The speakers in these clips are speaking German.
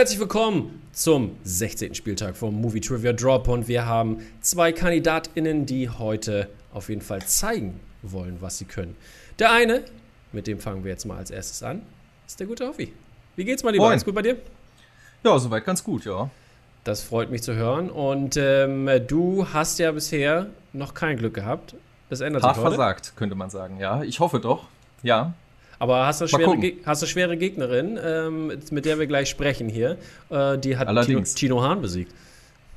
Herzlich willkommen zum 16. Spieltag vom Movie Trivia Drop und wir haben zwei KandidatInnen, die heute auf jeden Fall zeigen wollen, was sie können. Der eine, mit dem fangen wir jetzt mal als erstes an, ist der gute Hoffi. Wie geht's mal, lieber? Moin. Alles gut bei dir? Ja, soweit ganz gut, ja. Das freut mich zu hören. Und ähm, du hast ja bisher noch kein Glück gehabt. Das ändert Hart sich heute. versagt, könnte man sagen, ja. Ich hoffe doch, ja. Aber hast du schwere, hast eine schwere Gegnerin, ähm, mit der wir gleich sprechen hier. Äh, die hat Tino, Allerdings. Tino Hahn besiegt.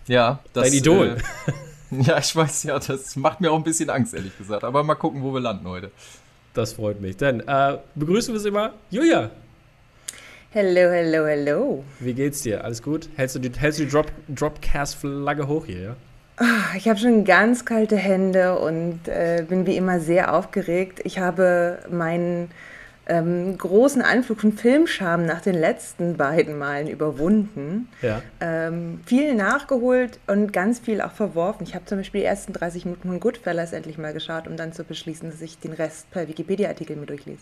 Ja, das, Dein Idol. Äh, ja, ich weiß, ja, das macht mir auch ein bisschen Angst, ehrlich gesagt. Aber mal gucken, wo wir landen heute. Das freut mich. Dann äh, begrüßen wir sie mal. Julia, Hello, hello, hello. wie geht's dir? Alles gut? Hältst du die, hältst du die Drop, Dropcast-Flagge hoch hier, ja? Ich habe schon ganz kalte Hände und äh, bin wie immer sehr aufgeregt. Ich habe meinen ähm, großen Anflug von Filmscham nach den letzten beiden Malen überwunden. Ja. Ähm, viel nachgeholt und ganz viel auch verworfen. Ich habe zum Beispiel die ersten 30 Minuten von Goodfellas endlich mal geschaut, um dann zu beschließen, dass ich den Rest per Wikipedia-Artikel mir durchlese.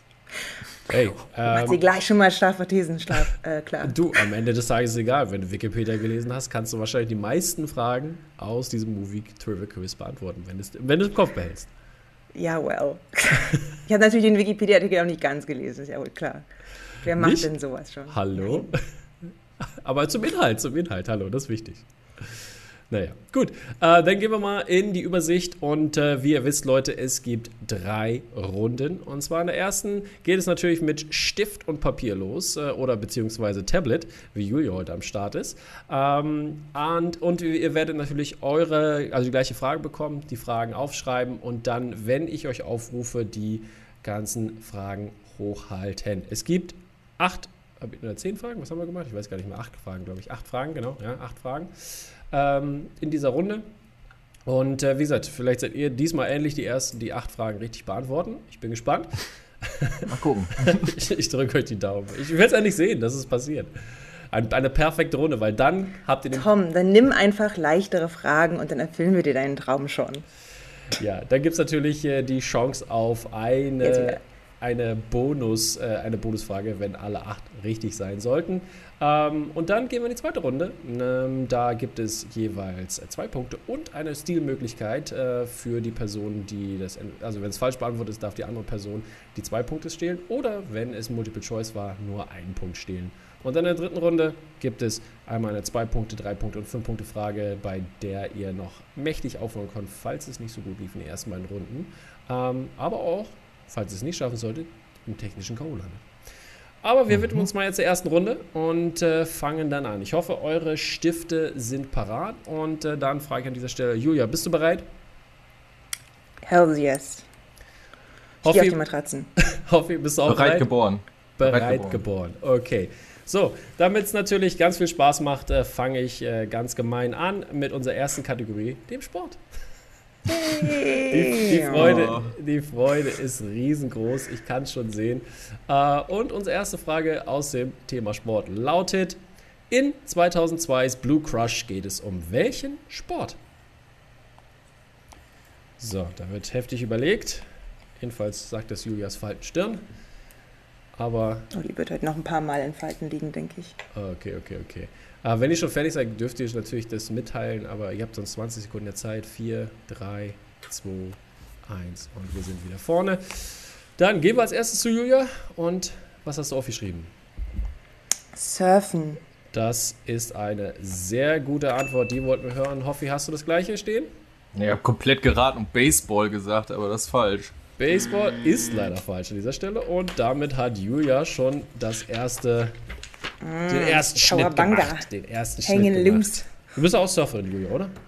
Hey, Macht sie ähm, gleich schon mal Strafverthesen schlaf, äh, klar. du, am Ende des Tages ist egal. Wenn du Wikipedia gelesen hast, kannst du wahrscheinlich die meisten Fragen aus diesem Movie Trivia Quiz beantworten, wenn du es im Kopf behältst. Ja, well. Ich habe natürlich den Wikipedia-Artikel auch nicht ganz gelesen, ist ja wohl klar. Wer macht Nicht? denn sowas schon? Hallo? Aber zum Inhalt, zum Inhalt, hallo, das ist wichtig. Naja, gut. Äh, dann gehen wir mal in die Übersicht. Und äh, wie ihr wisst, Leute, es gibt drei Runden. Und zwar in der ersten geht es natürlich mit Stift und Papier los. Äh, oder beziehungsweise Tablet, wie Julia heute am Start ist. Ähm, und, und ihr werdet natürlich eure, also die gleiche Frage bekommen, die Fragen aufschreiben und dann, wenn ich euch aufrufe, die ganzen Fragen hochhalten. Es gibt acht oder zehn Fragen, was haben wir gemacht? Ich weiß gar nicht mehr. Acht Fragen, glaube ich. Acht Fragen, genau. Ja, acht Fragen ähm, in dieser Runde. Und äh, wie gesagt, vielleicht seid ihr diesmal endlich die ersten, die acht Fragen richtig beantworten. Ich bin gespannt. Mal gucken. ich ich drücke euch die Daumen. Ich will es endlich sehen, dass es passiert. Ein, eine perfekte Runde, weil dann habt ihr den. Komm, dann nimm einfach leichtere Fragen und dann erfüllen wir dir deinen Traum schon. Ja, dann gibt es natürlich äh, die Chance auf eine, eine, Bonus, äh, eine Bonusfrage, wenn alle acht richtig sein sollten. Ähm, und dann gehen wir in die zweite Runde. Ähm, da gibt es jeweils zwei Punkte und eine Stilmöglichkeit äh, für die Person, die das, also wenn es falsch beantwortet ist, darf die andere Person die zwei Punkte stehlen oder wenn es Multiple Choice war, nur einen Punkt stehlen. Und dann in der dritten Runde gibt es einmal eine 2 Punkte, 3 Punkte und 5 Punkte Frage, bei der ihr noch mächtig aufholen könnt, falls es nicht so gut lief in den ersten beiden Runden. Ähm, aber auch, falls ihr es nicht schaffen solltet, im technischen K.O. landet. Aber wir widmen uns mal jetzt der ersten Runde und äh, fangen dann an. Ich hoffe, eure Stifte sind parat und äh, dann frage ich an dieser Stelle, Julia, bist du bereit? Hells yes. Ich gehe auf die Matratzen. Hoffi bist du auch Bereit bereit? geboren. Bereit, Bereit geboren. Okay. So, damit es natürlich ganz viel Spaß macht, äh, fange ich äh, ganz gemein an mit unserer ersten Kategorie, dem Sport. Die, die, Freude, die Freude ist riesengroß, ich kann es schon sehen. Äh, und unsere erste Frage aus dem Thema Sport lautet: In 2002's Blue Crush geht es um welchen Sport? So, da wird heftig überlegt. Jedenfalls sagt das Julias Falten Stirn. Aber Oh, die wird heute noch ein paar Mal in Falten liegen, denke ich. Okay, okay, okay. Äh, wenn ihr schon fertig seid, dürft ihr natürlich das mitteilen, aber ihr habt sonst 20 Sekunden der Zeit. 4, 3, 2, 1 und wir sind wieder vorne. Dann gehen wir als erstes zu Julia und was hast du aufgeschrieben? Surfen. Das ist eine sehr gute Antwort, die wollten wir hören. Hoffi, hast du das gleiche stehen? Ich habe komplett geraten und Baseball gesagt, aber das ist falsch. Baseball ist leider falsch an dieser Stelle und damit hat Julia schon das erste, den ersten Schnitt Kawabanga. gemacht. Den ersten Hängen Schnitt gemacht. loose. Du bist auch Surferin, Julia, oder?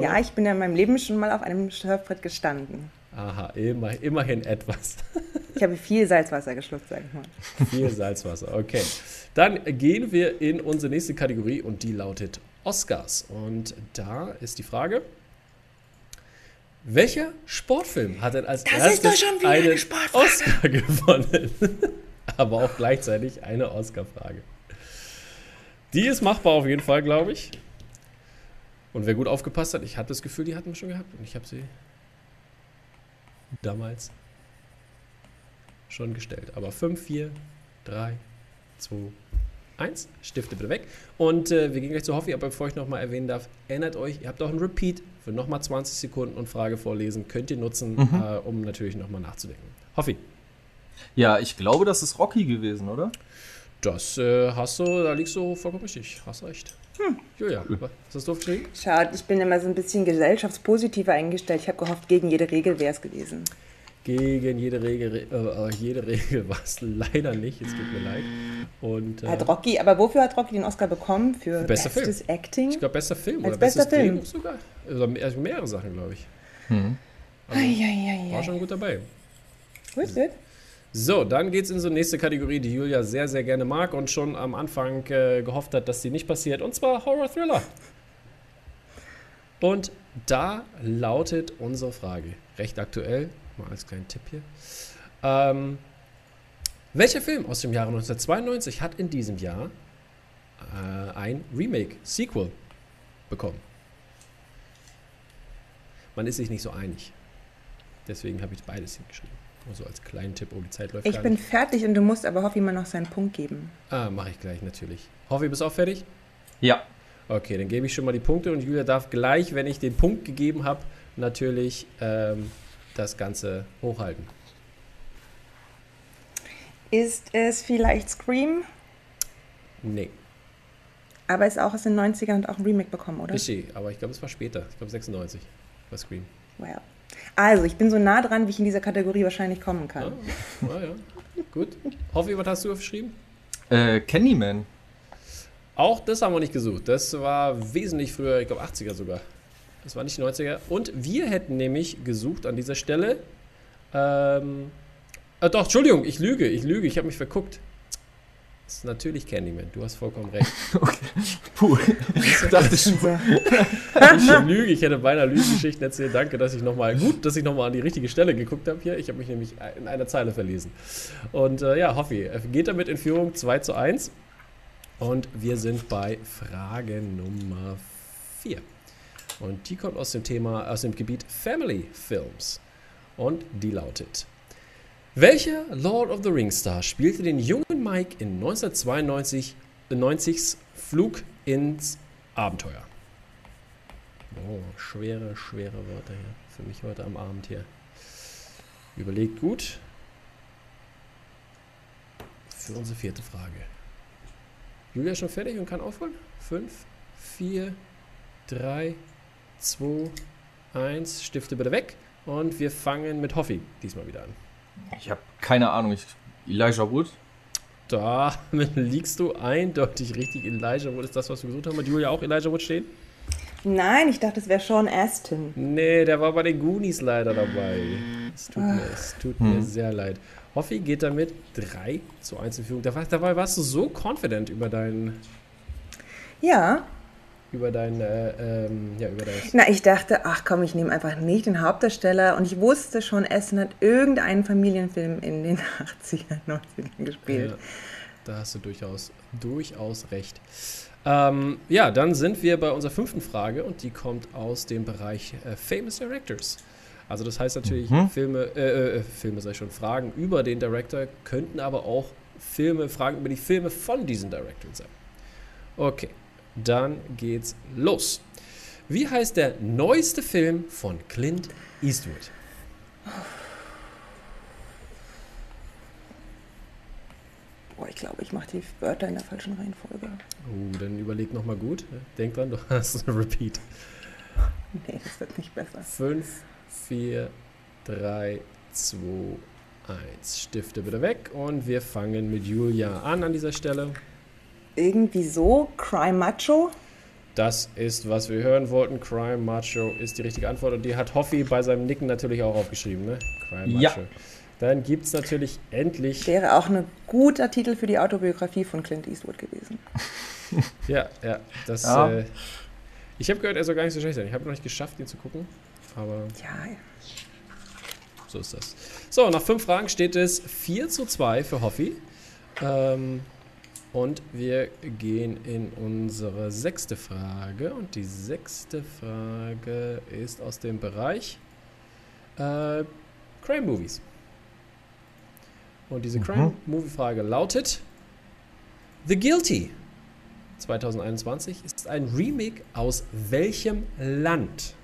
Ja, ich bin ja in meinem Leben schon mal auf einem Surfbrett gestanden. Aha, immer, immerhin etwas. Ich habe viel Salzwasser geschluckt, sag ich mal. Viel Salzwasser, okay. Dann gehen wir in unsere nächste Kategorie und die lautet Oscars. Und da ist die Frage, welcher Sportfilm hat denn als Das erstes einen Sportfrage. Oscar gewonnen? Aber auch gleichzeitig eine Oscar-Frage. Die ist machbar auf jeden Fall, glaube ich. Und wer gut aufgepasst hat, ich hatte das Gefühl, die hatten wir schon gehabt und ich habe sie damals schon gestellt. Aber 5, 4, 3, 2, 1. Stifte bitte weg. Und äh, wir gehen gleich zu Hoffi, aber bevor ich nochmal erwähnen darf, erinnert euch, ihr habt auch einen Repeat für nochmal 20 Sekunden und Frage vorlesen. Könnt ihr nutzen, mhm. äh, um natürlich nochmal nachzudenken. Hoffi. Ja, ich glaube, das ist Rocky gewesen, oder? Das äh, hast du, da liegst du vollkommen richtig. Hast recht. Hm. Julia, was hast du aufgeschrieben? Schade, ich bin immer so ein bisschen gesellschaftspositiver eingestellt. Ich habe gehofft, gegen jede Regel wäre es gewesen. Gegen jede Regel, äh, jede Regel war es leider nicht. Es tut mir leid. Und, äh, hat Rocky, aber wofür hat Rocky den Oscar bekommen? Für, für bestes Film. Acting? Ich glaube, bester Film Als oder bester bestes Film. Drehbuch sogar. Also, also mehrere Sachen, glaube ich. Mhm. Also, ai, ai, ai, war schon gut dabei. Gut, gut. So, dann geht es in so eine nächste Kategorie, die Julia sehr, sehr gerne mag und schon am Anfang äh, gehofft hat, dass sie nicht passiert, und zwar Horror Thriller. Und da lautet unsere Frage, recht aktuell, mal als kleinen Tipp hier. Ähm, welcher Film aus dem Jahre 1992 hat in diesem Jahr äh, ein Remake, Sequel bekommen? Man ist sich nicht so einig. Deswegen habe ich beides hingeschrieben. Also als kleinen Tipp, oh, die Zeit läuft Ich bin nicht. fertig und du musst aber Hoffi mal noch seinen Punkt geben. Ah, mache ich gleich natürlich. Hoffi, bist du auch fertig? Ja. Okay, dann gebe ich schon mal die Punkte und Julia darf gleich, wenn ich den Punkt gegeben habe, natürlich ähm, das Ganze hochhalten. Ist es vielleicht Scream? Nee. Aber ist auch aus den 90ern und auch ein Remake bekommen, oder? Richtig, aber ich glaube, es war später. Ich glaube 96 war Scream. Wow. Also, ich bin so nah dran, wie ich in dieser Kategorie wahrscheinlich kommen kann. Ah, ah ja. Gut. Hoffe, was hast du aufgeschrieben? Äh, Candyman. Auch das haben wir nicht gesucht. Das war wesentlich früher, ich glaube 80er sogar. Das war nicht die 90er. Und wir hätten nämlich gesucht an dieser Stelle. Ähm, äh, doch, Entschuldigung, ich lüge, ich lüge, ich habe mich verguckt. Das ist natürlich Candyman, du hast vollkommen recht. okay. Puh, ich dachte schon. ich lüge, ich hätte beinahe Lügengeschichten erzählt. Danke, dass ich nochmal, gut, dass ich nochmal an die richtige Stelle geguckt habe hier. Ich habe mich nämlich in einer Zeile verlesen. Und äh, ja, Hoffi geht damit in Führung 2 zu 1. Und wir sind bei Frage Nummer 4. Und die kommt aus dem Thema, aus dem Gebiet Family Films. Und die lautet: welcher Lord of the Rings Star spielte den jungen Mike in 1992 90s Flug ins Abenteuer? Oh, schwere, schwere Wörter hier für mich heute am Abend hier. Überlegt gut. Für unsere vierte Frage. Julia ist schon fertig und kann aufholen? 5, 4, 3, 2, 1. Stifte bitte weg. Und wir fangen mit Hoffi diesmal wieder an. Ich habe keine Ahnung. Ich, Elijah Wood? Da liegst du eindeutig richtig. Elijah Wood ist das, was wir gesucht haben. Hat Julia auch Elijah Wood stehen? Nein, ich dachte, es wäre Sean Astin. Nee, der war bei den Goonies leider dabei. Es tut, mir, es tut hm. mir sehr leid. Hoffi geht damit 3 zu 1 in Führung. Dabei warst du so confident über deinen. Ja, über dein, äh, ähm, ja, über das. Na, ich dachte, ach komm, ich nehme einfach nicht den Hauptdarsteller und ich wusste schon, Essen hat irgendeinen Familienfilm in den 80er, 90ern gespielt. Ja, da hast du durchaus, durchaus recht. Ähm, ja, dann sind wir bei unserer fünften Frage und die kommt aus dem Bereich äh, Famous Directors. Also das heißt natürlich, mhm. Filme, äh, äh, Filme sei schon, Fragen über den Director könnten aber auch Filme, Fragen über die Filme von diesen Directoren sein. Okay, dann geht's los. Wie heißt der neueste Film von Clint Eastwood? Boah, ich glaube, ich mache die Wörter in der falschen Reihenfolge. Oh, dann überleg nochmal gut. Denk dran, du hast ein Repeat. Nee, das wird nicht besser. 5, 4, 3, 2, 1. Stifte bitte weg und wir fangen mit Julia an an dieser Stelle irgendwie so. Cry Macho. Das ist, was wir hören wollten. Crime Macho ist die richtige Antwort. Und die hat Hoffi bei seinem Nicken natürlich auch aufgeschrieben, ne? Crime Macho. Ja. Dann gibt es natürlich endlich. Wäre auch ein guter Titel für die Autobiografie von Clint Eastwood gewesen. ja, ja. Das, ja. Äh, ich habe gehört, er soll gar nicht so schlecht sein. Ich habe noch nicht geschafft, ihn zu gucken. Aber. Ja, ja. So ist das. So, nach fünf Fragen steht es 4 zu 2 für Hoffi. Ähm, und wir gehen in unsere sechste Frage. Und die sechste Frage ist aus dem Bereich äh, Crime Movies. Und diese mhm. Crime Movie Frage lautet: The Guilty 2021 ist ein Remake aus welchem Land?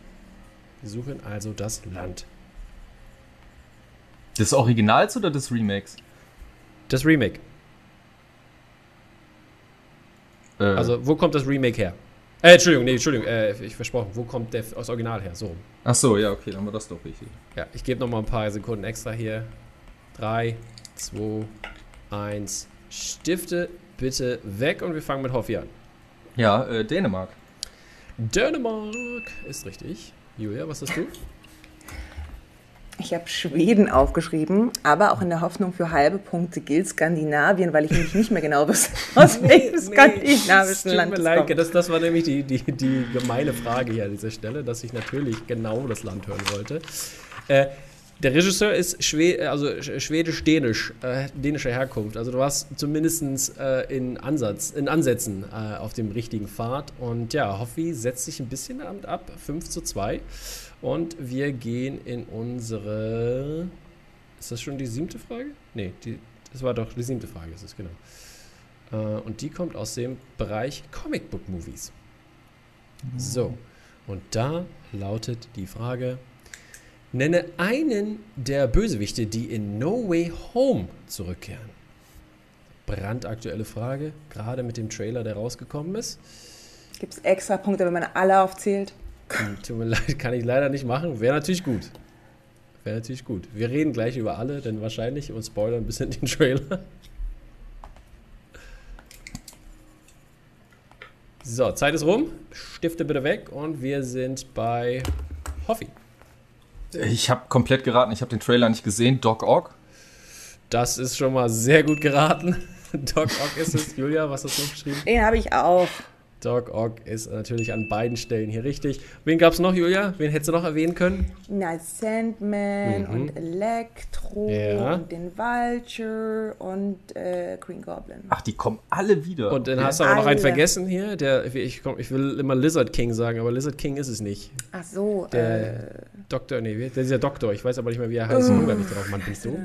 Wir suchen also das Land. Des Originals oder des Remakes? Das Remake. Äh, Also, wo kommt das Remake her? Äh, Entschuldigung, nee, Entschuldigung, äh, ich versprochen. Wo kommt der, das Original her? So. Ach so, ja, okay, dann war das doch richtig. Ja, ich gebe noch mal ein paar Sekunden extra hier. Drei, zwei, eins. Stifte bitte weg und wir fangen mit Hoffi an. Ja, äh, Dänemark. Dänemark ist richtig. Julia, was hast du? Ich habe Schweden aufgeschrieben, aber auch in der Hoffnung für halbe Punkte gilt Skandinavien, weil ich nämlich nicht mehr genau weiß, aus welchem skandinavischen Tut Land es kommt. das, das war nämlich die, die, die gemeine Frage hier an dieser Stelle, dass ich natürlich genau das Land hören wollte. Äh, der Regisseur ist Schwe also sch- schwedisch-dänisch, äh, dänischer Herkunft. Also du warst zumindest äh, in, Ansatz, in Ansätzen äh, auf dem richtigen Pfad. Und ja, Hoffi setzt sich ein bisschen damit ab, 5 zu 2. Und wir gehen in unsere... Ist das schon die siebte Frage? Nee, die, das war doch die siebte Frage, ist es genau. Äh, und die kommt aus dem Bereich Comic Book Movies. So, und da lautet die Frage: Nenne einen der Bösewichte, die in No Way Home zurückkehren. Brandaktuelle Frage, gerade mit dem Trailer, der rausgekommen ist. Gibt es extra Punkte, wenn man alle aufzählt? Hm, Tut mir leid, kann ich leider nicht machen. Wäre natürlich gut. Wäre natürlich gut. Wir reden gleich über alle, denn wahrscheinlich und spoilern ein bisschen den Trailer. So, Zeit ist rum. Stifte bitte weg und wir sind bei Hoffi. Ich habe komplett geraten, ich habe den Trailer nicht gesehen. Doc Ock. Das ist schon mal sehr gut geraten. Doc Ock ist es. Julia, was hast du geschrieben? Den habe ich auch. Doc Ock ist natürlich an beiden Stellen hier richtig. Wen gab es noch, Julia? Wen hättest du noch erwähnen können? Na, Sandman Mhm. und Electro Ja. und den Vulture und äh, Green Goblin. Ach, die kommen alle wieder. Und dann Okay. hast du aber noch einen vergessen hier. Der, ich, komm, ich will immer Lizard King sagen, aber Lizard King ist es nicht. Ach so, Der äh, Doktor, nee, der ist ja Doktor. Ich weiß aber nicht mehr, wie er heißt. Ich komme gar nicht drauf. Mann, bist du?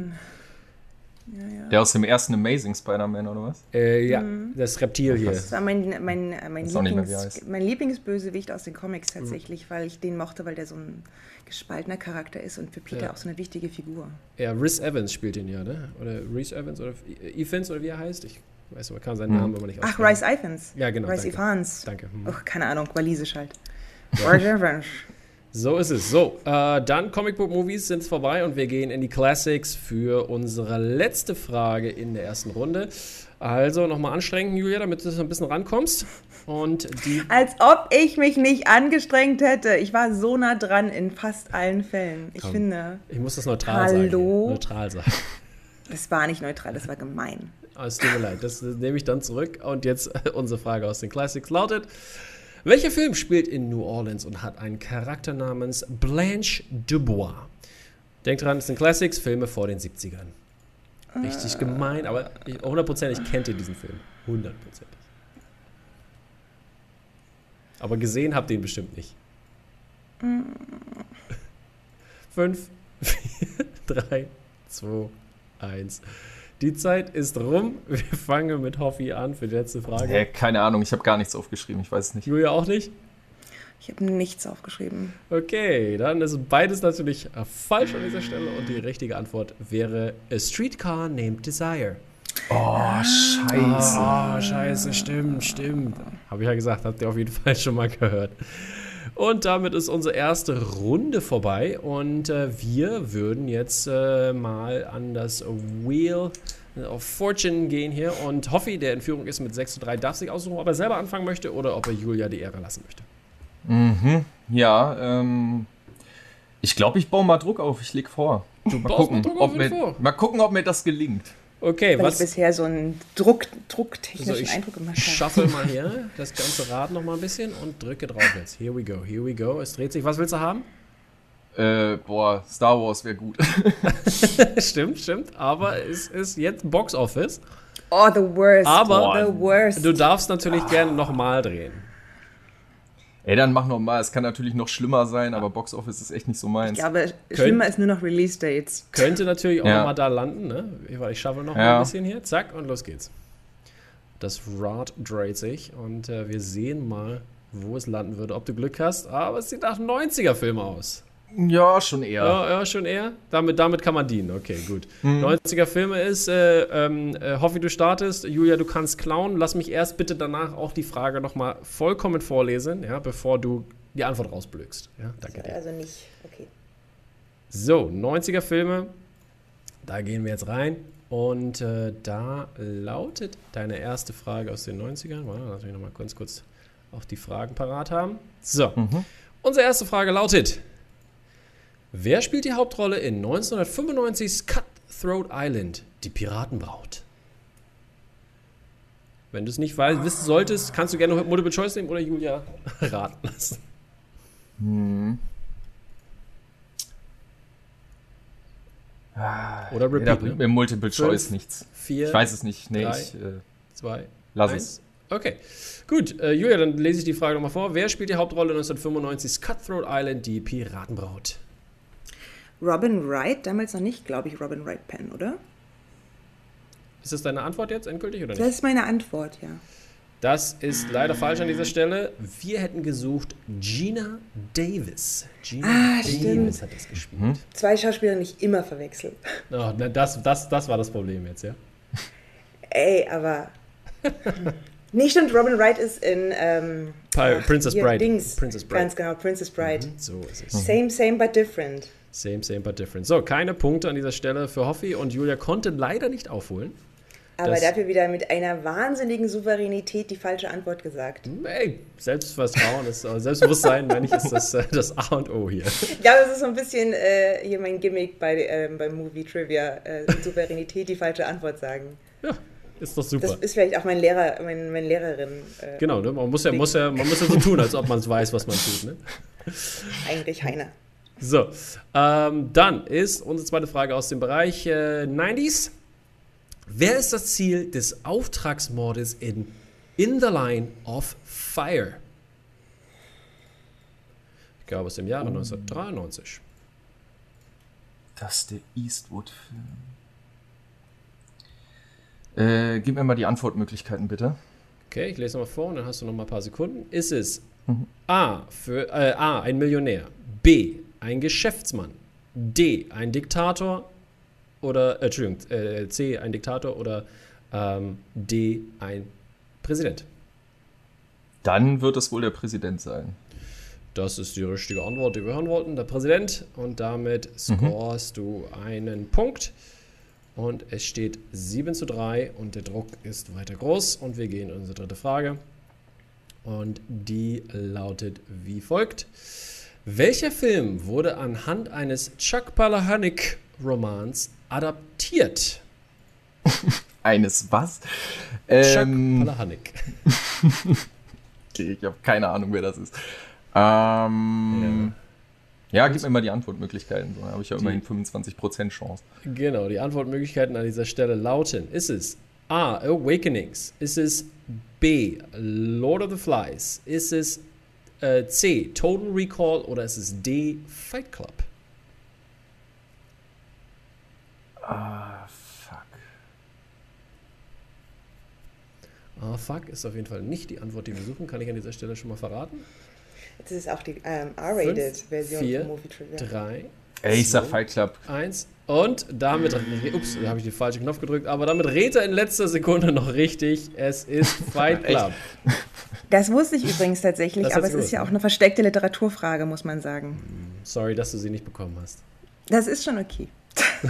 Der aus dem ersten Amazing Spider-Man, oder was? Äh, ja, das Reptil hier. das war mein, mein, äh, mein, Lieblings, mein Lieblingsbösewicht aus den Comics tatsächlich, weil ich den mochte, weil der so ein gespaltener Charakter ist und für Peter Ja. auch so eine wichtige Figur. Ja, Rhys Evans spielt ihn ja, ne? Oder Reese Evans oder Evans oder wie er heißt. Ich weiß aber, kann seinen Hm. Namen aber nicht Ach, aussprechen. Rice Ifans. Ja, genau, Rice danke. Ifans. Danke. Ach, keine Ahnung, walisisch halt. Rice Evans. So ist es. So, äh, dann Comic Book Movies sind vorbei und wir gehen in die Classics für unsere letzte Frage in der ersten Runde. Also nochmal anstrengen, Julia, damit du ein bisschen rankommst. Und die Als ob ich mich nicht angestrengt hätte. Ich war so nah dran in fast allen Fällen. Ich Komm. finde, Ich muss das neutral sagen. Hallo? Neutral sagen. das war nicht neutral, das war gemein. Aber Es tut mir leid, das nehme ich dann zurück. Und jetzt äh, unsere Frage aus den Classics lautet: Welcher Film spielt in New Orleans und hat einen Charakter namens Blanche Dubois? Denkt dran, es sind Classics, Filme vor den 70ern. Richtig gemein, aber hundertprozentig kennt ihr diesen Film. Hundertprozentig. Aber gesehen habt ihr ihn bestimmt nicht. Fünf, vier, drei, zwei, eins. Die Zeit ist rum. Wir fangen mit Hoffi an für die letzte Frage. Hä, keine Ahnung, ich habe gar nichts aufgeschrieben, ich weiß es nicht. Julia auch nicht? Ich habe nichts aufgeschrieben. Okay, dann ist beides natürlich äh, falsch an dieser Stelle und die richtige Antwort wäre A Streetcar Named Desire. Oh, scheiße. Oh, scheiße, stimmt, stimmt. Habe ich ja gesagt, habt ihr auf jeden Fall schon mal gehört. Und damit ist unsere erste Runde vorbei und äh, wir würden jetzt äh, mal an das Wheel of Fortune gehen hier und Hoffi, der in Führung ist mit 6 zu 3, darf sich aussuchen, ob er selber anfangen möchte oder ob er Julia die Ehre lassen möchte. Mhm. Ja, ähm. Ich glaube, ich baue mal Druck auf, ich leg vor. Du Mal gucken, Druck auf, ob mir, vor. mal gucken, ob mir das gelingt. Okay, Weil was? ich bisher so einen Druck, drucktechnischen ich Eindruck gemacht habe. shuffle mal hier das ganze Rad noch mal ein bisschen und drücke drauf jetzt. Here we go, here we go. Es dreht sich. Was willst du haben? Äh, boah, Star Wars wäre gut. stimmt, stimmt. Aber es ist jetzt Box Office. Oh, the worst. Aber the worst. Du darfst natürlich gerne nochmal drehen. Ey, dann mach noch mal. Es kann natürlich noch schlimmer sein, aber Box Office ist echt nicht so meins. ich glaube, schlimmer ist nur noch Release Dates. Könnte natürlich auch Ja. mal da landen. Ne? Ich, ich schaffe noch mal Ja. ein bisschen hier. Zack und los geht's. Das Rad dreht sich und äh, wir sehen mal, wo es landen würde, ob du Glück hast. Aber es sieht nach 90er-Film aus. Ja, schon eher. Ja, ja, schon eher. Damit, damit kann man dienen. Okay, gut. 90er Filme ist, äh, ähm, äh, Hoffi, du startest. Julia, du kannst klauen. Lass mich erst bitte danach auch die Frage nochmal vollkommen vorlesen, ja, bevor du die Antwort rausblökst. Ja, danke dir. Also nicht, okay. So, 90er Filme. Da gehen wir jetzt rein. Und äh, da lautet deine erste Frage aus den 90ern. Warte, lass mich nochmal ganz kurz auch die Fragen parat haben. So, unsere erste Frage lautet: Wer spielt die Hauptrolle in 1995's Cutthroat Island, die Piratenbraut? Wenn du es nicht weißt, wissen solltest, kannst du gerne Multiple Choice nehmen oder Julia raten lassen. Oder Da repeat. bringt Ne? mir Multiple Choice nichts. Vier, Ich weiß es nicht. Nee, drei, ich äh, zwei, lass eins. es. Okay, gut. Äh, Julia, dann lese ich die Frage nochmal vor. Wer spielt die Hauptrolle 1995's Cutthroat Island, die Piratenbraut? Robin Wright, damals noch nicht, glaube ich, Robin Wright Penn, oder? Ist das deine Antwort jetzt endgültig oder Das nicht? ist meine Antwort, ja. Das ist leider falsch an dieser Stelle. Wir hätten gesucht Gina Davis. Gina Ah, Davis stimmt. hat das gespielt. Mhm. Zwei Schauspieler nicht immer verwechseln. Oh, na, das, das, das war das Problem jetzt, ja? Ey, aber. nee, stimmt, Robin Wright ist in. Ähm, Pi- ach, Princess Bride. Dings. Princess Bride. Ganz genau, Princess Bride. So ist es. Same, same, but different. Same, same, but different. So, keine Punkte an dieser Stelle für Hoffi und Julia konnte leider nicht aufholen. Aber Das- dafür wieder mit einer wahnsinnigen Souveränität die falsche Antwort gesagt. Ey, Selbstvertrauen, ist, äh, Selbstbewusstsein, meine ich, ist das, äh, das A und O hier. Ja, das ist so ein bisschen äh, hier mein Gimmick bei, ähm, beim Movie Trivia. Äh, Souveränität die falsche Antwort sagen. Ja, ist doch Das super. ist vielleicht auch mein Lehrer, mein, meine Lehrerin äh, Genau, ne? man, muss ja, muss, ja, man muss ja so tun, als ob man es weiß, was man tut. Ne? eigentlich Heiner. So, ähm, dann ist unsere zweite Frage aus dem Bereich äh, 90s. Wer ist das Ziel des Auftragsmordes in In the Line of Fire? Ich glaube, aus dem Jahre 1993. Das ist der Eastwood-Film. Äh, gib mir mal die Antwortmöglichkeiten, bitte. Okay, ich lese nochmal vor und dann hast du noch mal ein paar Sekunden. Ist es A, für, äh, A, ein Millionär, B, ein Geschäftsmann, D, ein Diktator oder, äh, Entschuldigung, äh, C, ein Diktator oder ähm, D, ein Präsident? Dann wird es wohl der Präsident sein. Das ist die richtige Antwort, die wir hören wollten, der Präsident. Und damit scorest du einen Punkt. Und es steht 7 zu 3 und der Druck ist weiter groß. Und wir gehen in unsere dritte Frage. Und die lautet wie folgt. Welcher Film wurde anhand eines Chuck Palahniuk-Romans adaptiert? Eines was? Chuck Ähm, Palahniuk. okay, ich habe keine Ahnung, wer das ist. Ähm, ja. gib mir mal die Antwortmöglichkeiten. So habe ich ja immerhin 25% Chance. Genau, die Antwortmöglichkeiten an dieser Stelle lauten: Ist es A. Awakenings? Ist es B. Lord of the Flies? Ist es äh, C. Total Recall? Oder ist es D. Fight Club? Ah, fuck. Ah, fuck, ist auf jeden Fall nicht die Antwort, die wir suchen. Kann ich an dieser Stelle schon mal verraten? Das ist auch die ähm, Fünf, R-Rated-Version vier, von Movie Trivia. Drei, Ey, ich sag. Fight Club. eins. Und damit, ups, da habe ich den falschen Knopf gedrückt, aber damit rät er in letzter Sekunde noch richtig. Es ist Fight Club. Das wusste ich übrigens tatsächlich, aber es du ist ja gewusst, auch eine versteckte Literaturfrage, muss man sagen. Sorry, dass du sie nicht bekommen hast. Das ist schon okay.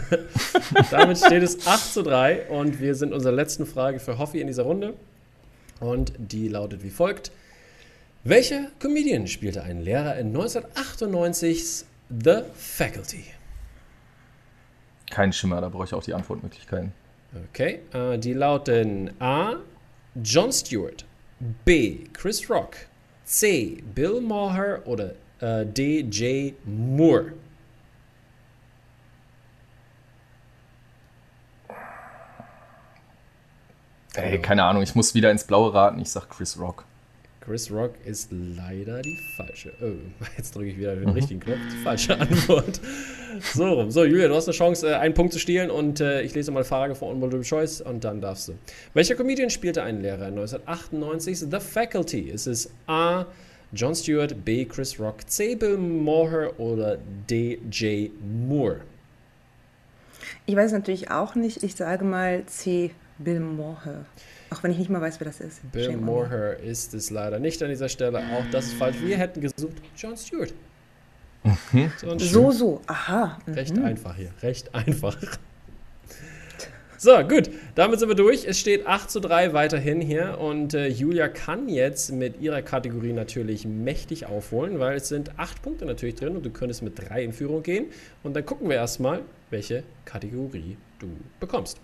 Damit steht es 8 zu 3 und wir sind unserer letzten Frage für Hoffi in dieser Runde. Und die lautet wie folgt. Welcher Comedian spielte einen Lehrer in 1998's The Faculty? Kein Schimmer, da brauche ich auch die Antwortmöglichkeiten. Okay, äh, die lauten A. John Stewart, B. Chris Rock, C. Bill Maher oder äh, D. J. Moore. Ey, keine Ahnung, ich muss wieder ins Blaue raten. Ich sag Chris Rock. Chris Rock ist leider die falsche. Oh, jetzt drücke ich wieder den mhm. richtigen Knopf. Die falsche Antwort. So rum. So, Julia, du hast eine Chance, äh, einen Punkt zu stehlen und äh, ich lese mal Frage von Multiple Choice und dann darfst du. Welcher Comedian spielte einen Lehrer 1998? The Faculty. Ist es A. John Stewart, B. Chris Rock, C. Bill Maher oder D. J. Moore? Ich weiß natürlich auch nicht. Ich sage mal C. Bill Maher. Auch wenn ich nicht mal weiß, wer das ist. Bill Shame Moore ist es leider nicht an dieser Stelle. Auch das ist falsch. Wir hätten gesucht John Stewart. Mhm. So, so, aha. Mhm. Recht einfach hier. Recht einfach. So, gut. Damit sind wir durch. Es steht 8 zu 3 weiterhin hier. Und äh, Julia kann jetzt mit ihrer Kategorie natürlich mächtig aufholen, weil es sind 8 Punkte natürlich drin und du könntest mit 3 in Führung gehen. Und dann gucken wir erstmal, welche Kategorie du bekommst.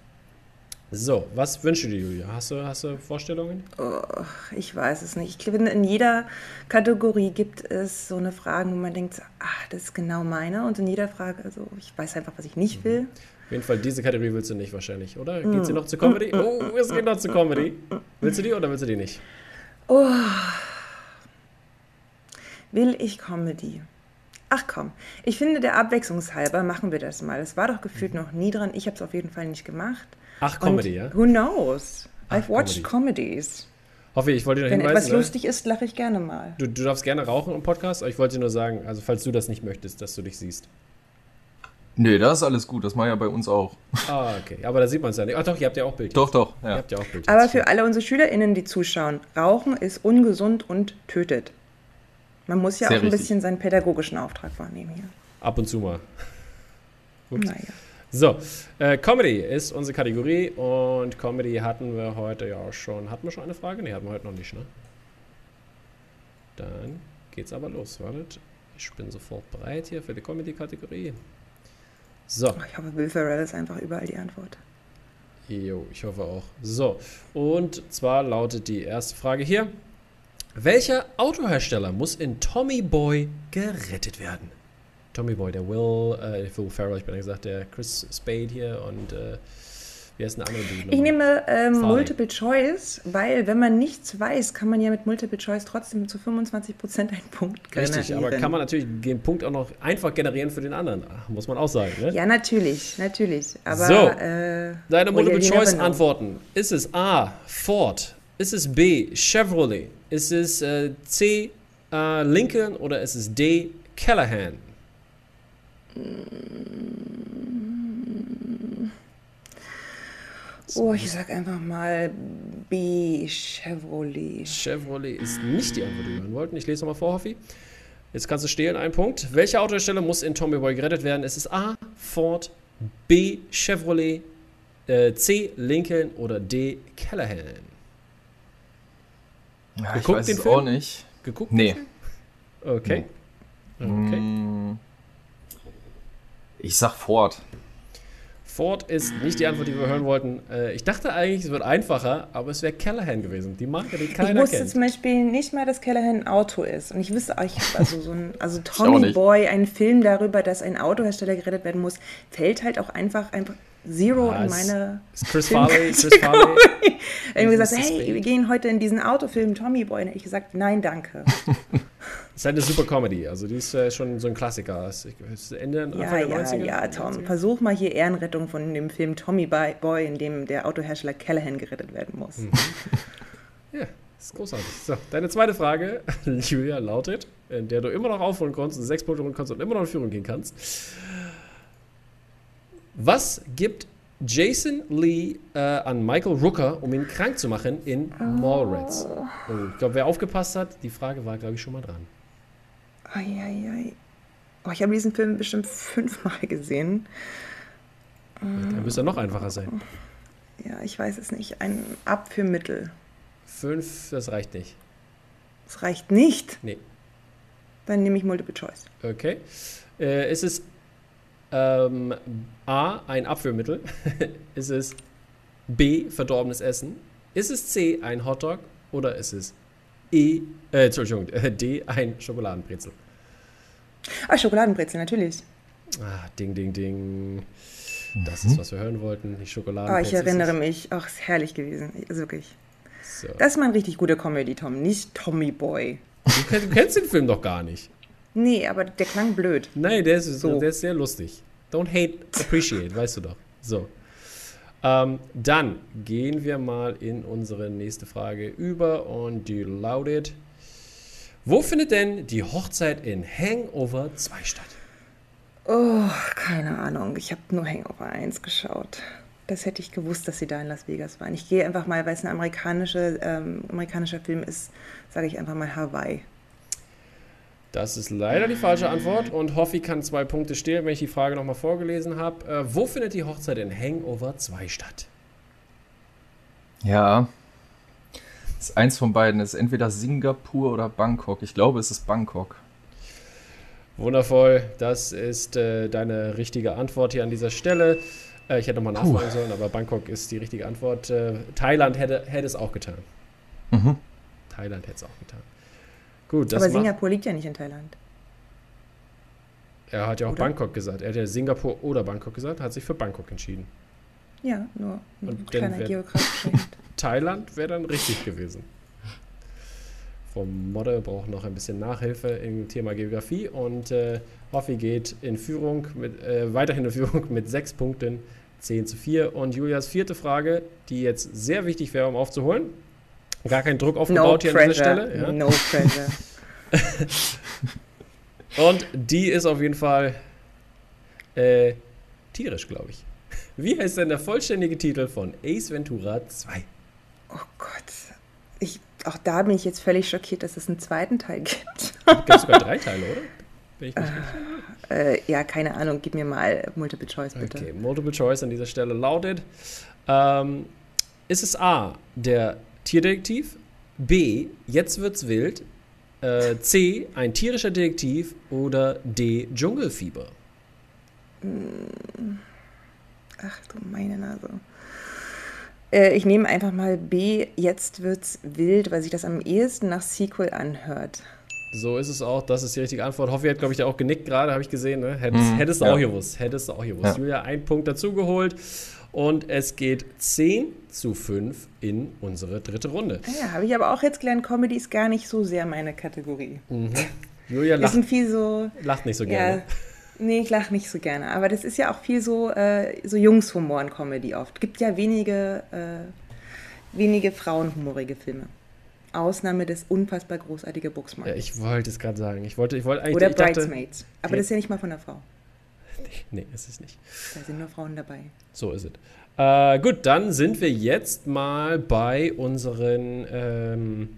So, was wünschst du dir, Julia? Hast du, hast du Vorstellungen? Oh, ich weiß es nicht. Ich finde, in jeder Kategorie gibt es so eine Frage, wo man denkt, ach, das ist genau meine. Und in jeder Frage, also ich weiß einfach, was ich nicht mhm. will. Auf jeden Fall, diese Kategorie willst du nicht wahrscheinlich, oder? Geht sie noch zu Comedy? Oh, es geht noch zu Comedy. Willst du die oder willst du die nicht? Oh. Will ich Comedy? Ach komm, ich finde, der Abwechslungshalber machen wir das mal. Es war doch gefühlt noch nie dran. Ich habe es auf jeden Fall nicht gemacht. Ach, Comedy, Und ja? Who knows? Ach, I've watched Comedy. comedies. Hoffe, ich wollte dir noch Wenn hinweisen. Wenn etwas lustig ist, lache ich gerne mal. Du, du darfst gerne rauchen im Podcast, aber ich wollte dir nur sagen, also falls du das nicht möchtest, dass du dich siehst. Nee, das ist alles gut. Das mache ich ja bei uns auch. Ah, okay. Aber da sieht man es ja nicht. Ach doch, ihr habt ja auch Bild. Doch, doch. Ja. Ihr habt ja auch Bild. Aber für alle unsere SchülerInnen, die zuschauen, Rauchen ist ungesund und tötet. Man muss ja Sehr auch ein richtig. bisschen seinen pädagogischen Auftrag wahrnehmen hier. Ab und zu mal. Ups. Naja. So, äh, Comedy ist unsere Kategorie und Comedy hatten wir heute ja auch schon. Hatten wir schon eine Frage? Ne, hatten wir heute noch nicht, ne? Dann geht's aber los. Wartet, ich bin sofort bereit hier für die Comedy-Kategorie. So. Oh, ich hoffe, Will Ferrell ist einfach überall die Antwort. Jo, ich hoffe auch. So, und zwar lautet die erste Frage hier. Welcher Autohersteller muss in Tommy Boy gerettet werden? Tommy Boy, der Will, äh, Will Ferrell, ich bin ja gesagt, der Chris Spade hier und äh, wie heißt der andere Dude? Ich nehme ähm, Multiple Choice, weil wenn man nichts weiß, kann man ja mit Multiple Choice trotzdem zu 25% einen Punkt generieren. Richtig, aber kann man natürlich den Punkt auch noch einfach generieren für den anderen, muss man auch sagen. Ne? Ja, natürlich, natürlich. Aber, so, äh, deine Multiple Choice Antworten. Ist es A, Ford? Ist es B, Chevrolet? Ist es äh, C, äh, Lincoln oder ist es D, Callahan? Oh, ich sag einfach mal B, Chevrolet. Chevrolet ist nicht die Antwort, die wir hören wollten. Ich lese nochmal vor, Hoffi. Jetzt kannst du stehlen, ein Punkt. Welche Autohersteller muss in Tommy Boy gerettet werden? Es ist A, Ford, B, Chevrolet, äh, C, Lincoln oder D, Callahan. Ja, Geguckt ich weiß den es Film? auch nicht. Geguckt? Nee. Okay. Nee. Okay. Mm. Ich sag Ford. Ford ist nicht die Antwort, die wir hören wollten. Äh, ich dachte eigentlich, es wird einfacher, aber es wäre Callahan gewesen. Die Marke, die keiner kennt. Ich wusste kennt. zum Beispiel nicht mal, dass Callahan ein Auto ist. Und ich wüsste, ich habe also so ein, also Tommy Boy, ein Film darüber, dass ein Autohersteller gerettet werden muss, fällt halt auch einfach, einfach Zero ah, in meine. Ist Chris Farley. Chris Farley. habe gesagt, hey, wir gehen heute in diesen Autofilm Tommy Boy. Und ich gesagt, nein, danke. ist halt eine super Comedy. Also die ist äh, schon so ein Klassiker. Ist Ende Anfang ja, der ja, 90er. Ja, Tom, 90er? versuch mal hier Ehrenrettung von dem Film Tommy Boy, in dem der Autohersteller Callahan gerettet werden muss. Mhm. ja, ist großartig. So, deine zweite Frage, Julia, lautet, in der du immer noch aufholen kannst sechs Punkte holen kannst und immer noch in Führung gehen kannst. Was gibt Jason Lee äh, an Michael Rooker, um ihn krank zu machen in Mallrats? Oh. ich glaube, wer aufgepasst hat, die Frage war, glaube ich, schon mal dran. Eieiei. Oh, ich habe diesen Film bestimmt fünfmal gesehen. Dann müsste er noch einfacher sein. Ja, ich weiß es nicht. Ein Abführmittel. Fünf, das reicht nicht. Das reicht nicht? Nee. Dann nehme ich Multiple Choice. Okay. Äh, ist es ähm, A, ein Abführmittel? ist es B, verdorbenes Essen? Ist es C, ein Hotdog? Oder ist es E, äh, Entschuldigung, D, ein Schokoladenbrezel? Ah, Schokoladenbrezel, natürlich. Ah, ding, ding, ding. Das mhm. ist, was wir hören wollten, die Schokoladenbrezel. Ah, ich erinnere mich. Ach, ist herrlich gewesen. Ist wirklich. So. Das ist mal ein richtig guter Comedy, Tom, nicht Tommy Boy. Du, du kennst den Film doch gar nicht. Nee, aber der klang blöd. Nein, der ist, so. der ist sehr lustig. Don't hate, appreciate, weißt du doch. So. Ähm, dann gehen wir mal in unsere nächste Frage über und die lautet: Wo findet denn die Hochzeit in Hangover 2 statt? Oh, keine Ahnung. Ich habe nur Hangover 1 geschaut. Das hätte ich gewusst, dass sie da in Las Vegas waren. Ich gehe einfach mal, weil es ein amerikanische, ähm, amerikanischer Film ist, sage ich einfach mal Hawaii. Das ist leider die falsche Antwort und Hoffi kann zwei Punkte stehlen, wenn ich die Frage nochmal vorgelesen habe. Äh, wo findet die Hochzeit in Hangover 2 statt? Ja, ist eins von beiden. ist entweder Singapur oder Bangkok. Ich glaube, es ist Bangkok. Wundervoll, das ist äh, deine richtige Antwort hier an dieser Stelle. Äh, ich hätte nochmal nachfragen sollen, aber Bangkok ist die richtige Antwort. Äh, Thailand hätte, hätte es auch getan. Mhm. Thailand hätte es auch getan. Gut, Aber Singapur liegt ja nicht in Thailand. Er hat ja auch oder? Bangkok gesagt. Er hat ja Singapur oder Bangkok gesagt, hat sich für Bangkok entschieden. Ja, nur ein Und kleiner geografischer Thailand wäre dann richtig gewesen. Frau Modde braucht noch ein bisschen Nachhilfe im Thema Geografie und äh, Hoffi geht in Führung mit, äh, weiterhin in Führung mit sechs Punkten, 10 zu 4. Und Julias vierte Frage, die jetzt sehr wichtig wäre, um aufzuholen. Gar kein Druck aufgebaut no hier pressure. an dieser Stelle. Ja? No pressure. Und die ist auf jeden Fall äh, tierisch, glaube ich. Wie heißt denn der vollständige Titel von Ace Ventura 2? Oh Gott. Ich, auch da bin ich jetzt völlig schockiert, dass es einen zweiten Teil gibt. Es gibt sogar drei Teile, oder? Bin ich nicht äh, äh, ja, keine Ahnung. Gib mir mal Multiple Choice, bitte. Okay, Multiple Choice an dieser Stelle lautet: ähm, Ist es A, der Tierdetektiv. B. Jetzt wird's wild. Äh, C. Ein tierischer Detektiv. Oder D. Dschungelfieber. Hm. Ach du meine Nase. Äh, ich nehme einfach mal B. Jetzt wird's wild, weil sich das am ehesten nach Sequel anhört. So ist es auch. Das ist die richtige Antwort. Hoffi hat, glaube ich, auch genickt gerade, habe ich gesehen. Ne? Hättest, mhm, hättest du ja. auch gewusst. Hättest du auch gewusst. Ja. Julia, ein Punkt dazugeholt. Und es geht 10 zu 5 in unsere dritte Runde. Ja, habe ich aber auch jetzt gelernt, Comedy ist gar nicht so sehr meine Kategorie. Mhm. Julia lacht, sind viel so, lacht nicht so gerne. Ja, nee, ich lache nicht so gerne. Aber das ist ja auch viel so, äh, so Jungshumor in Comedy oft. Gibt ja wenige, äh, wenige frauenhumorige Filme. Ausnahme des unfassbar großartige Booksmart. Ja, ich wollte es gerade sagen. Ich wollte, ich wollte eigentlich, Oder Bridesmaids. Aber okay. das ist ja nicht mal von der Frau. Nee, ist es nicht. Da sind nur Frauen dabei. So ist es. Äh, gut, dann sind wir jetzt mal bei unseren, ähm,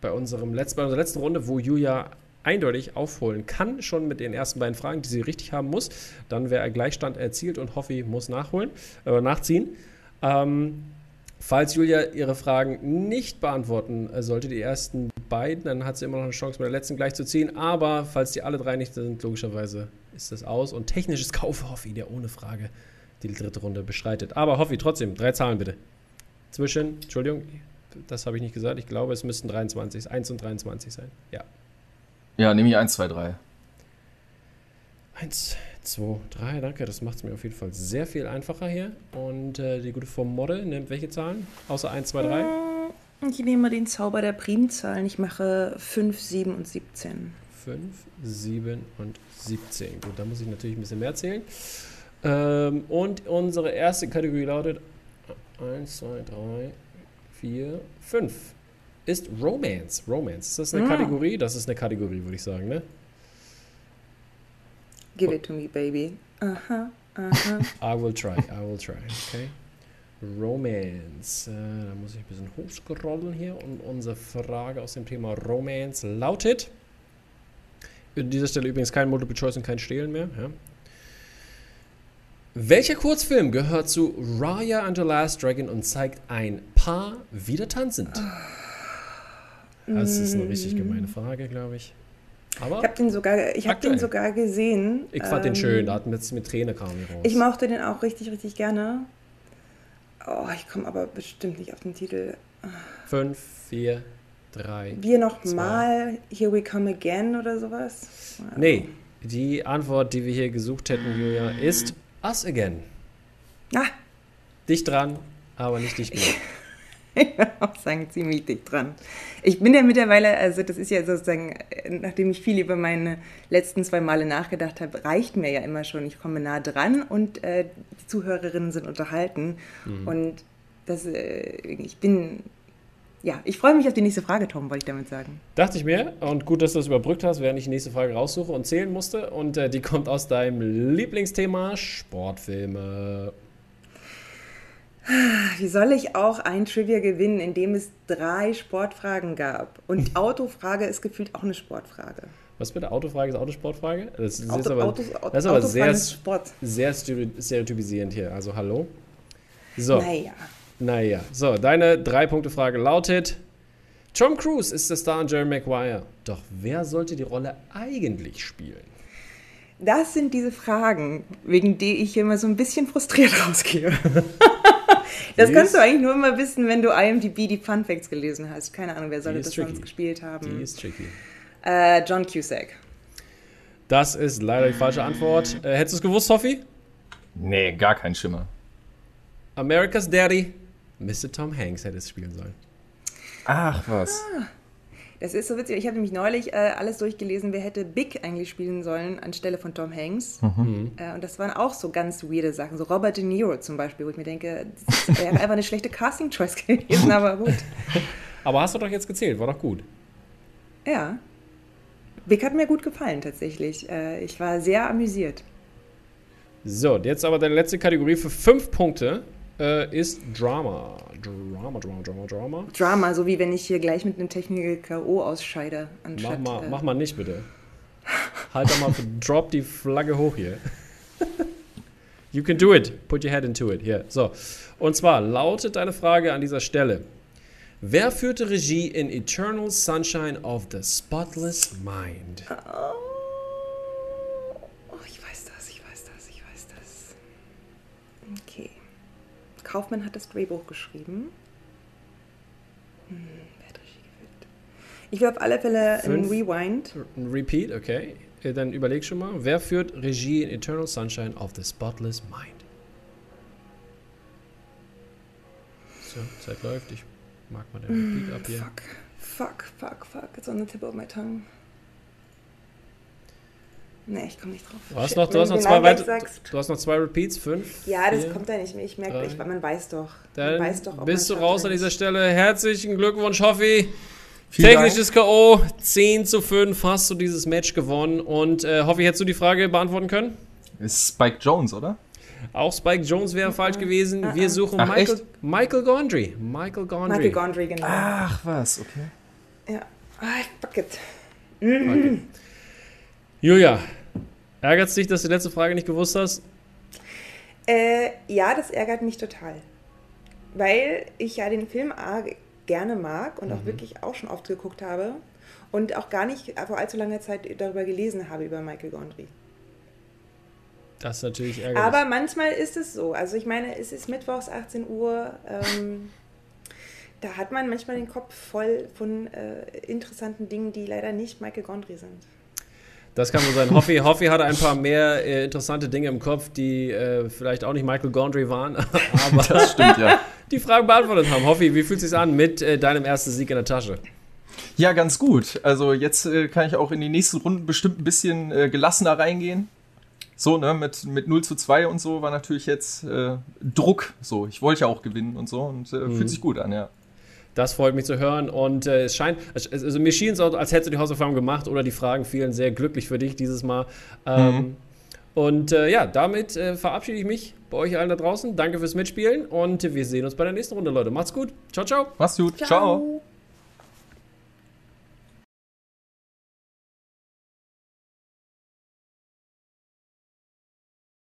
bei unserem letzten, bei unserer letzten Runde, wo Julia eindeutig aufholen kann, schon mit den ersten beiden Fragen, die sie richtig haben muss. Dann wäre er Gleichstand erzielt und Hoffi muss nachholen, äh, nachziehen. Ähm, falls Julia ihre Fragen nicht beantworten äh, sollte, die ersten beiden, dann hat sie immer noch eine Chance, mit der letzten gleich zu ziehen. Aber falls die alle drei nicht sind, logischerweise ist das aus. Und technisches Kauf Hoffi, der ohne Frage die dritte Runde beschreitet. Aber Hoffi, trotzdem, drei Zahlen bitte. Zwischen, Entschuldigung, das habe ich nicht gesagt. Ich glaube, es müssten 23, 1 und 23 sein. Ja. Ja, nehme ich 1, 2, 3. 1, 2, 3, danke. Das macht es mir auf jeden Fall sehr viel einfacher hier. Und äh, die gute Form Model nimmt welche Zahlen? Außer 1, 2, 3? Ich nehme den Zauber der Primzahlen. Ich mache 5, 7 und 17. 5, 7 und 17. Gut, da muss ich natürlich ein bisschen mehr zählen. Ähm, und unsere erste Kategorie lautet 1, 2, 3, 4, 5. Ist Romance. Romance. Ist das eine ja. Kategorie? Das ist eine Kategorie, würde ich sagen, ne? Give it to me, baby. Aha, aha. I will try, I will try, okay? Romance. Äh, da muss ich ein bisschen hochscrollen hier. Und unsere Frage aus dem Thema Romance lautet: An dieser Stelle übrigens kein Multiple Choice und kein Stehlen mehr. Ja? Welcher Kurzfilm gehört zu Raya and the Last Dragon und zeigt ein Paar wieder tanzend? Das ist eine richtig gemeine Frage, glaube ich. Aber ich habe den, sogar, hab den sogar gesehen. Ich fand ähm, den schön, da hat mit, mit Träne kam raus. Ich mochte den auch richtig, richtig gerne. Oh, ich komme aber bestimmt nicht auf den Titel. Fünf, vier, drei. Wir nochmal Here We Come Again oder sowas? Also. Nee, die Antwort, die wir hier gesucht hätten, Julia, ist Us Again. Ah. Dicht dran, aber nicht dicht genug. ich würde auch sagen, ziemlich dicht dran. Ich bin ja mittlerweile, also das ist ja sozusagen, nachdem ich viel über meine letzten zwei Male nachgedacht habe, reicht mir ja immer schon. Ich komme nah dran und äh, die Zuhörerinnen sind unterhalten. Mhm. Und das, äh, ich bin ja, ich freue mich auf die nächste Frage, Tom, wollte ich damit sagen. Dachte ich mir. Und gut, dass du das überbrückt hast, während ich die nächste Frage raussuche und zählen musste. Und äh, die kommt aus deinem Lieblingsthema Sportfilme. Wie soll ich auch ein Trivia gewinnen, in dem es drei Sportfragen gab? Und Autofrage ist gefühlt auch eine Sportfrage. Was bitte? Autofrage ist Autosportfrage? Das ist, Auto, aber, Autos, das ist aber sehr, sehr stereotypisierend hier. Also hallo? So. Naja. Naja, so, deine Drei-Punkte-Frage lautet: Tom Cruise ist der Star in Jerry Maguire. Doch wer sollte die Rolle eigentlich spielen? Das sind diese Fragen, wegen denen ich immer so ein bisschen frustriert rausgehe. das die kannst du eigentlich nur immer wissen, wenn du IMDb die Fun Facts gelesen hast. Keine Ahnung, wer sollte das tricky. sonst gespielt haben. Die ist tricky. Äh, John Cusack. Das ist leider die falsche Antwort. Äh, hättest du es gewusst, Sophie? Nee, gar kein Schimmer. America's Daddy. Mr. Tom Hanks hätte es spielen sollen. Ach, was. Ah, das ist so witzig. Ich habe nämlich neulich äh, alles durchgelesen, wer hätte Big eigentlich spielen sollen anstelle von Tom Hanks. Mhm. Äh, und das waren auch so ganz weirde Sachen. So Robert De Niro zum Beispiel, wo ich mir denke, das wäre einfach eine schlechte Casting-Choice gewesen, aber gut. Aber hast du doch jetzt gezählt, war doch gut. Ja. Big hat mir gut gefallen tatsächlich. Äh, ich war sehr amüsiert. So, jetzt aber deine letzte Kategorie für fünf Punkte äh, ist Drama. Drama, Drama, Drama, Drama. Drama, so wie wenn ich hier gleich mit einem Techniker K.O. ausscheide. Anstatt, mach, mal, äh, mach mal nicht, bitte. halt doch mal, drop die Flagge hoch hier. you can do it. Put your head into it. Hier, so. Und zwar lautet deine Frage an dieser Stelle. Wer führte Regie in Eternal Sunshine of the Spotless Mind? Oh. Kaufmann hat das Drehbuch geschrieben. Hm, wer hat Regie geführt? Ich will auf alle Fälle ein Rewind. Ein Repeat, okay. Dann überleg schon mal. Wer führt Regie in Eternal Sunshine of the Spotless Mind? So, Zeit läuft. Ich mag mal den Repeat ab hier. Fuck, fuck, fuck, fuck. It's on the tip of my tongue. Nee, ich komme nicht drauf. Du hast noch, du hast noch zwei weiter, du hast noch zwei Repeats, fünf. Ja, das vier, kommt da nicht mehr. Ich merke, ich, man weiß doch. Dann man weiß doch, bist du raus an dieser Stelle. Herzlichen Glückwunsch, Hoffi. Technisches K.O. 10 zu 5 hast du dieses Match gewonnen. Und äh, Hoffi, hättest du die Frage beantworten können? Ist Spike Jones, oder? Auch Spike Jones wäre falsch gewesen. Wir ah. suchen Ach, Michael, Michael Gondry. Michael Gondry. Michael Gondry, genau. Ach, was, okay. Ja. Ah, fuck it. Okay. Julia, Ärgert es dich, dass du die letzte Frage nicht gewusst hast? Äh, ja, das ärgert mich total. Weil ich ja den Film A gerne mag und mhm. auch wirklich auch schon oft geguckt habe und auch gar nicht vor allzu langer Zeit darüber gelesen habe, über Michael Gondry. Das ist natürlich ärgerlich. Aber manchmal ist es so. Also ich meine, es ist mittwochs 18 Uhr. Ähm, da hat man manchmal den Kopf voll von äh, interessanten Dingen, die leider nicht Michael Gondry sind. Das kann wohl sein. Hoffi, Hoffi hatte ein paar mehr äh, interessante Dinge im Kopf, die äh, vielleicht auch nicht Michael Gondry waren, aber das stimmt, ja. die Fragen beantwortet haben. Hoffi, wie fühlt es sich an mit äh, deinem ersten Sieg in der Tasche? Ja, ganz gut. Also jetzt äh, kann ich auch in die nächsten Runden bestimmt ein bisschen äh, gelassener reingehen. So, ne, mit, mit 0 zu 2 und so war natürlich jetzt äh, Druck. So, ich wollte ja auch gewinnen und so und mhm. fühlt sich gut an, ja. Das freut mich zu hören und äh, es scheint, also mir schien es auch, als hättest du die Hausaufgaben gemacht oder die Fragen fielen sehr glücklich für dich dieses Mal. Ähm, mhm. Und äh, ja, damit äh, verabschiede ich mich bei euch allen da draußen. Danke fürs Mitspielen und wir sehen uns bei der nächsten Runde, Leute. Macht's gut. Ciao, ciao. Macht's gut. ciao. ciao.